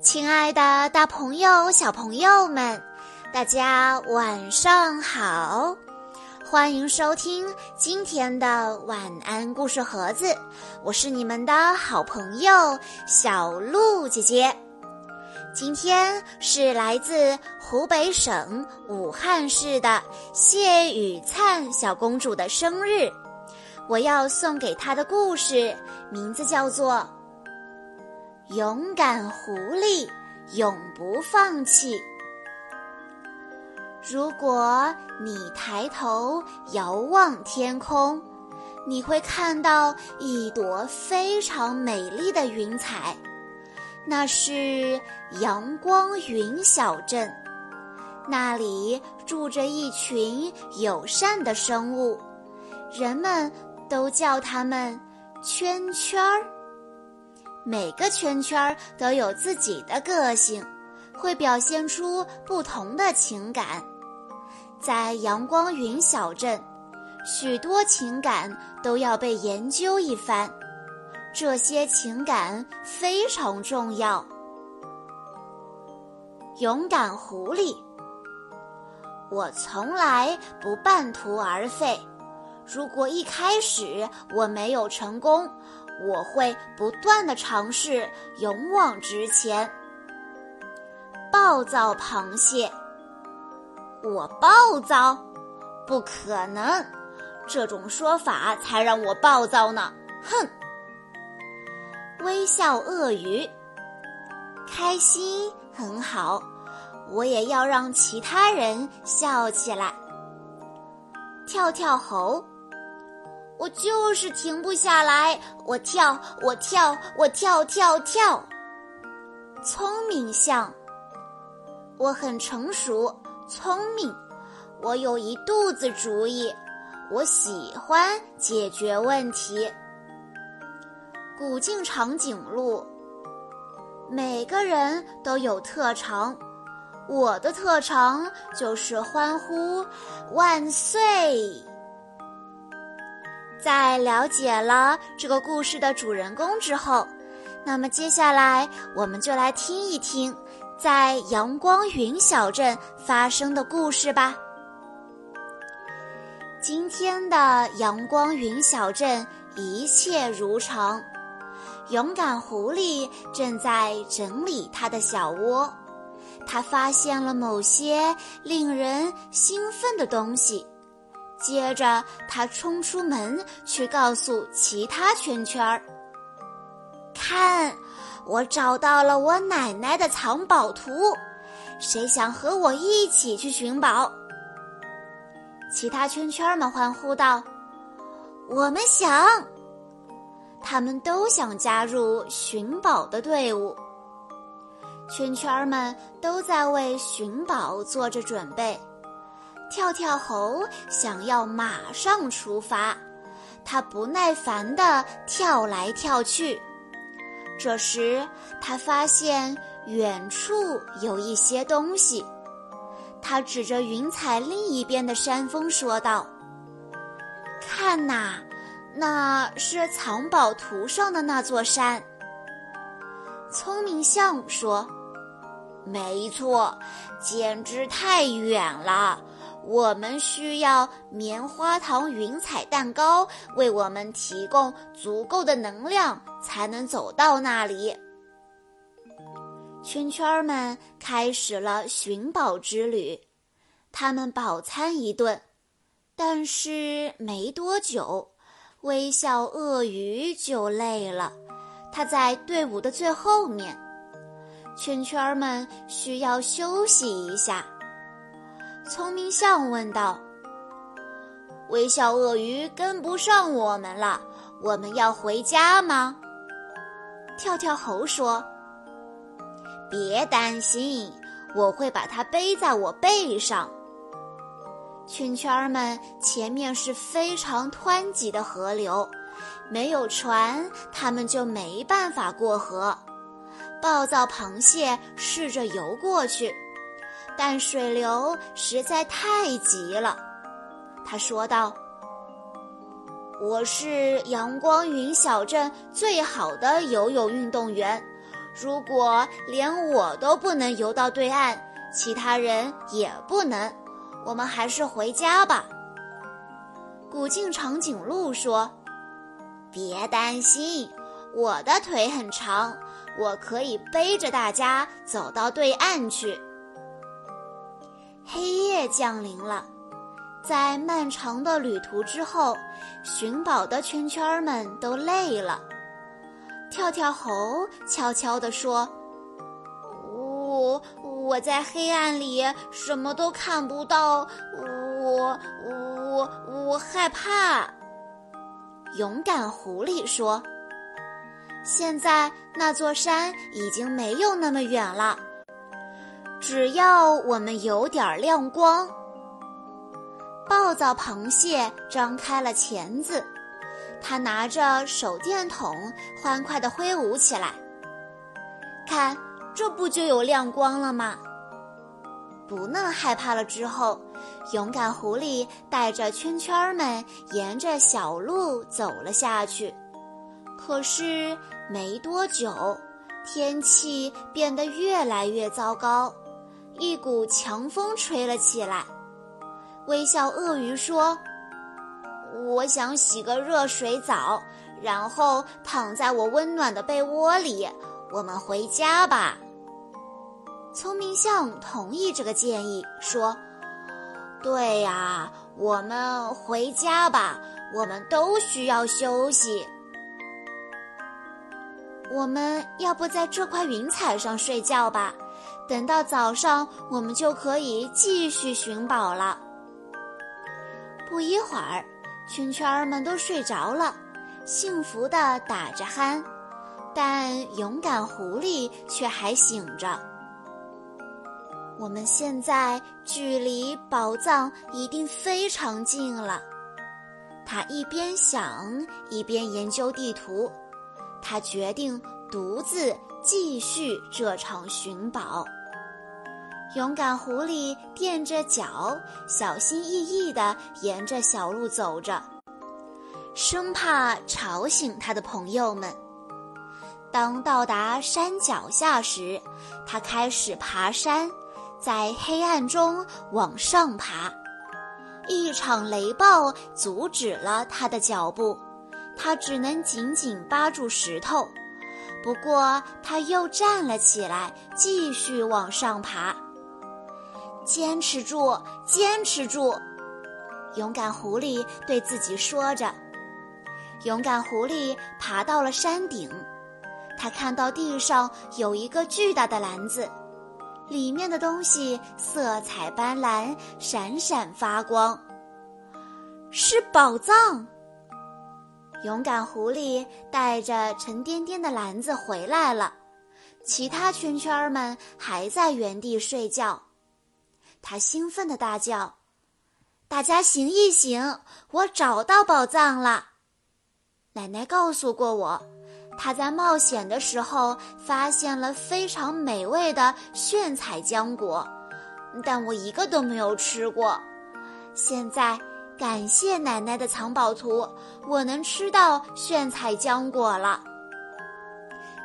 亲爱的，大朋友、小朋友们，大家晚上好！欢迎收听今天的晚安故事盒子，我是你们的好朋友小鹿姐姐。今天是来自湖北省武汉市的谢雨灿小公主的生日，我要送给她的故事名字叫做。勇敢狐狸永不放弃。如果你抬头遥望天空，你会看到一朵非常美丽的云彩，那是阳光云小镇。那里住着一群友善的生物，人们都叫它们圈圈儿。每个圈圈都有自己的个性，会表现出不同的情感。在阳光云小镇，许多情感都要被研究一番，这些情感非常重要。勇敢狐狸，我从来不半途而废。如果一开始我没有成功，我会不断的尝试，勇往直前。暴躁螃蟹，我暴躁？不可能，这种说法才让我暴躁呢！哼。微笑鳄鱼，开心很好，我也要让其他人笑起来。跳跳猴。我就是停不下来，我跳，我跳，我跳跳跳。聪明象，我很成熟，聪明，我有一肚子主意，我喜欢解决问题。古镜长颈鹿，每个人都有特长，我的特长就是欢呼万岁。在了解了这个故事的主人公之后，那么接下来我们就来听一听在阳光云小镇发生的故事吧。今天的阳光云小镇一切如常，勇敢狐狸正在整理它的小窝，它发现了某些令人兴奋的东西。接着，他冲出门去告诉其他圈圈儿：“看，我找到了我奶奶的藏宝图，谁想和我一起去寻宝？”其他圈圈们欢呼道：“我们想！”他们都想加入寻宝的队伍。圈圈们都在为寻宝做着准备。跳跳猴想要马上出发，他不耐烦地跳来跳去。这时，他发现远处有一些东西，他指着云彩另一边的山峰说道：“看呐，那是藏宝图上的那座山。”聪明象说：“没错，简直太远了。”我们需要棉花糖云彩蛋糕为我们提供足够的能量，才能走到那里。圈圈们开始了寻宝之旅，他们饱餐一顿，但是没多久，微笑鳄鱼就累了，它在队伍的最后面。圈圈们需要休息一下。聪明象问道：“微笑鳄鱼跟不上我们了，我们要回家吗？”跳跳猴说：“别担心，我会把它背在我背上。”圈圈们前面是非常湍急的河流，没有船，他们就没办法过河。暴躁螃蟹试着游过去。但水流实在太急了，他说道：“我是阳光云小镇最好的游泳运动员，如果连我都不能游到对岸，其他人也不能，我们还是回家吧。”古镜长颈鹿说：“别担心，我的腿很长，我可以背着大家走到对岸去。”黑夜降临了，在漫长的旅途之后，寻宝的圈圈们都累了。跳跳猴悄悄地说：“我我在黑暗里什么都看不到，我我我害怕。”勇敢狐狸说：“现在那座山已经没有那么远了。”只要我们有点亮光，暴躁螃蟹张开了钳子，它拿着手电筒欢快地挥舞起来。看，这不就有亮光了吗？不那么害怕了之后，勇敢狐狸带着圈圈们沿着小路走了下去。可是没多久，天气变得越来越糟糕。一股强风吹了起来，微笑鳄鱼说：“我想洗个热水澡，然后躺在我温暖的被窝里。我们回家吧。”聪明象同意这个建议，说：“对呀，我们回家吧。我们都需要休息。我们要不在这块云彩上睡觉吧？”等到早上，我们就可以继续寻宝了。不一会儿，圈圈儿们都睡着了，幸福的打着鼾，但勇敢狐狸却还醒着。我们现在距离宝藏一定非常近了。他一边想，一边研究地图。他决定独自继续这场寻宝。勇敢狐狸垫着脚，小心翼翼地沿着小路走着，生怕吵醒他的朋友们。当到达山脚下时，他开始爬山，在黑暗中往上爬。一场雷暴阻止了他的脚步，他只能紧紧扒住石头。不过，他又站了起来，继续往上爬。坚持住，坚持住！勇敢狐狸对自己说着。勇敢狐狸爬到了山顶，他看到地上有一个巨大的篮子，里面的东西色彩斑斓，闪闪发光，是宝藏。勇敢狐狸带着沉甸甸的篮子回来了，其他圈圈们还在原地睡觉。他兴奋地大叫：“大家醒一醒！我找到宝藏了！奶奶告诉过我，她在冒险的时候发现了非常美味的炫彩浆果，但我一个都没有吃过。现在感谢奶奶的藏宝图，我能吃到炫彩浆果了。”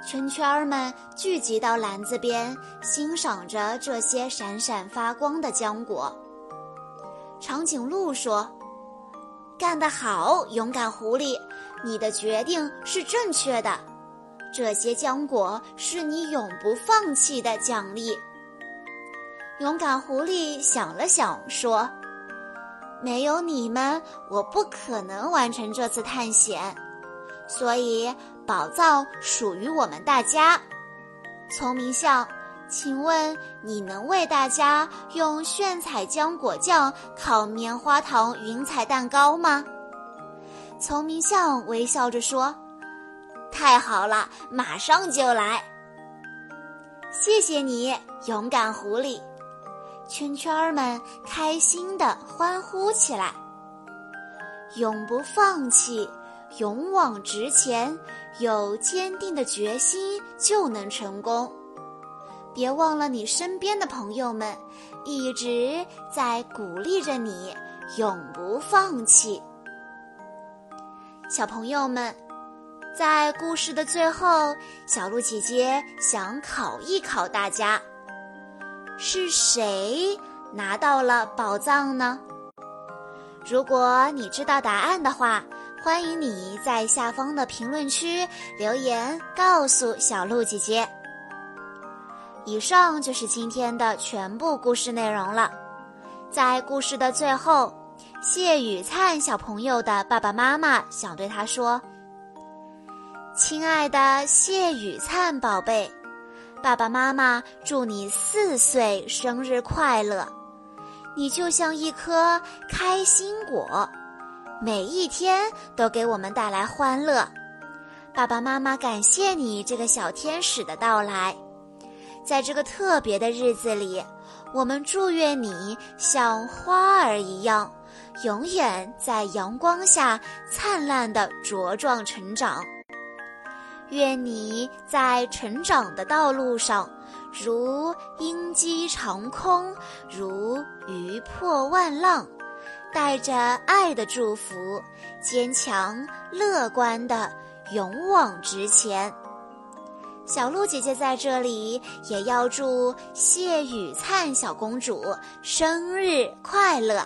圈圈儿们聚集到篮子边，欣赏着这些闪闪发光的浆果。长颈鹿说：“干得好，勇敢狐狸！你的决定是正确的。这些浆果是你永不放弃的奖励。”勇敢狐狸想了想，说：“没有你们，我不可能完成这次探险。”所以，宝藏属于我们大家。聪明象，请问你能为大家用炫彩浆果酱烤棉花糖云彩蛋糕吗？聪明象微笑着说：“太好了，马上就来。”谢谢你，勇敢狐狸！圈圈儿们开心地欢呼起来。永不放弃。勇往直前，有坚定的决心就能成功。别忘了，你身边的朋友们一直在鼓励着你，永不放弃。小朋友们，在故事的最后，小鹿姐姐想考一考大家：是谁拿到了宝藏呢？如果你知道答案的话，欢迎你在下方的评论区留言告诉小鹿姐姐。以上就是今天的全部故事内容了。在故事的最后，谢雨灿小朋友的爸爸妈妈想对他说：“亲爱的谢雨灿宝贝，爸爸妈妈祝你四岁生日快乐！你就像一颗开心果，每一天都给我们带来欢乐。爸爸妈妈感谢你这个小天使的到来，在这个特别的日子里。”我们祝愿你像花儿一样，永远在阳光下灿烂的茁壮成长。愿你在成长的道路上，如鹰击长空，如鱼破万浪，带着爱的祝福，坚强乐观的勇往直前。小鹿姐姐在这里也要祝谢雨灿小公主生日快乐。